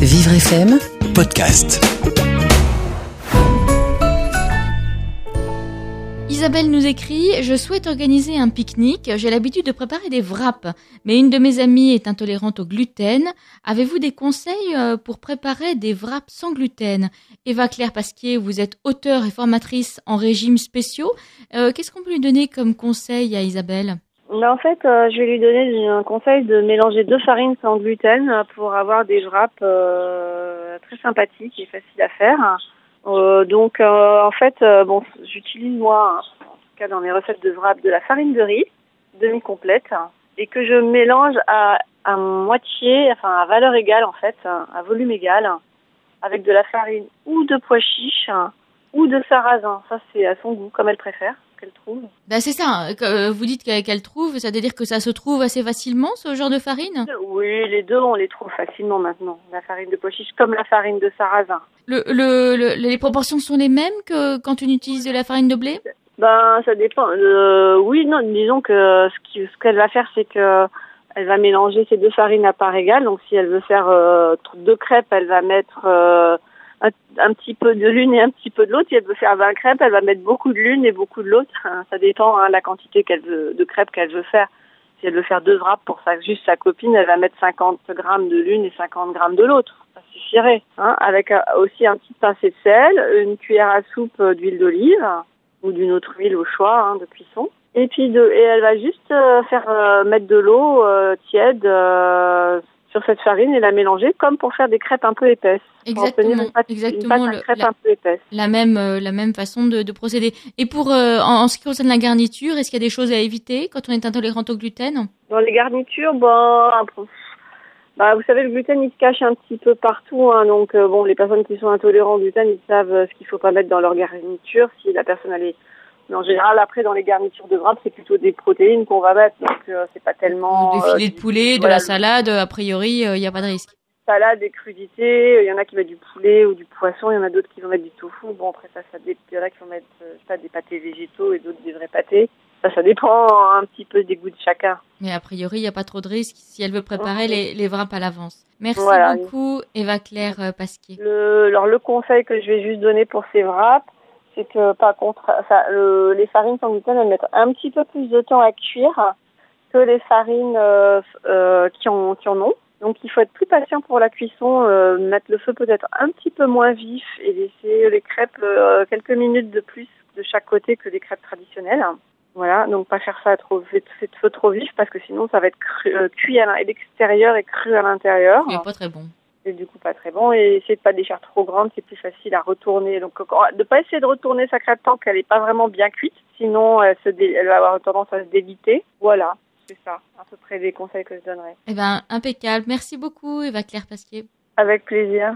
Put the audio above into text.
Vivre FM podcast. Isabelle nous écrit Je souhaite organiser un pique-nique. J'ai l'habitude de préparer des wraps, mais une de mes amies est intolérante au gluten. Avez-vous des conseils euh, pour préparer des wraps sans gluten? Eva Claire Pasquier, vous êtes auteure et formatrice en régimes spéciaux. Euh, Qu'est-ce qu'on peut lui donner comme conseil à Isabelle? Ben, en fait, euh, je vais lui donner un conseil de mélanger deux farines sans gluten euh, pour avoir des wraps euh, très sympathiques et faciles à faire. Euh, donc, euh, en fait, euh, bon, j'utilise moi, en tout cas dans mes recettes de wraps, de la farine de riz demi-complète et que je mélange à, à moitié, enfin à valeur égale en fait, à volume égal, avec de la farine ou de pois chiches ou de sarrasin. Ça, c'est à son goût, comme elle préfère, qu'elle trouve. Ben c'est ça, hein, euh, vous dites qu'elle trouve, ça veut dire que ça se trouve assez facilement ce genre de farine? Oui, les deux, on les trouve facilement maintenant. La farine de pois chiche comme la farine de sarrasin. le, le, le- Les proportions sont les mêmes que quand on utilise de la farine de blé? Ben, ça dépend. Euh, oui, non, disons que ce qu'elle va faire, c'est que elle va mélanger ces deux farines à part égale. Donc, si elle veut faire euh, deux crêpes, elle va mettre un, petit peu de l'une et un petit peu de l'autre. Si elle veut faire 20 crêpes, elle va mettre beaucoup de l'une et beaucoup de l'autre. Hein, Ça dépend hein, la quantité qu'elle veut de crêpes qu'elle veut faire. Si elle veut faire deux wraps pour sa, juste sa copine, elle va mettre 50 grammes de l'une et 50 grammes de l'autre. Ça suffirait. Hein, avec euh, aussi un petit pincé de sel, une cuillère à soupe euh, d'huile d'olive ou d'une autre huile au choix hein, de cuisson. Et puis de, et elle va juste euh, faire euh, mettre de l'eau tiède euh, sur cette farine et la mélanger comme pour faire des crêpes un peu épaisses. Pour Exactement, une pâte, exactement, une pâte à le- crêpes la- un peu épaisse. la même euh, la même façon de, de procéder. Et pour euh, en, en ce qui concerne la garniture, est-ce qu'il y a des choses à éviter quand on est intolérante au gluten? Dans les garnitures, bon, bah, vous savez, le gluten, il se cache un petit peu partout. Hein, donc, euh, bon, les personnes qui sont intolérantes au gluten, ils savent ce qu'il faut pas mettre dans leur garniture. Si la personne, elle est... Mais en général, après, dans les garnitures de wrap, c'est plutôt des protéines qu'on va mettre. Donc, euh, c'est pas tellement... Des euh, filets de poulet, de la salade, a priori, il n'y a pas de risque. salade, des crudités. Il y en a qui mettent du poulet ou du poisson. Il y en a d'autres qui vont mettre du tofu. Bon, après ça, ça dé- il y en a qui vont mettre, euh, je sais pas, des pâtés végétaux et d'autres des vrais pâtés. Ça, ça dépend un petit peu des goûts de chacun. Mais a priori, il n'y a pas trop de risque si elle veut préparer les, les wraps à l'avance. Merci Voilà. beaucoup, Eva Claire euh, Pasquier. Le, alors le conseil que je vais juste donner pour ces wraps, c'est que par contre, les farines sans gluten, elles mettent un petit peu plus de temps à cuire que les farines euh, euh, qui, en, qui en ont. Donc il faut être plus patient pour la cuisson, euh, mettre le feu peut-être un petit peu moins vif et laisser les crêpes quelques minutes de plus de chaque côté que les crêpes traditionnelles. Voilà, donc pas faire ça à trop de feu trop vif parce que sinon ça va être cru- cuit à l'extérieur et cru à l'intérieur Il pas très bon. C'est du coup pas très bon. Et essayer de pas faire trop grandes c'est plus facile à retourner. Donc euh, de pas essayer de retourner sa crêpe tant qu'elle est pas vraiment bien cuite. Sinon elle se dé- elle va avoir tendance à se déliter voilà. C'est ça. À peu près les conseils que je donnerais. Eh ben, impeccable. Merci beaucoup, Eva Claire Pasquier. avec plaisir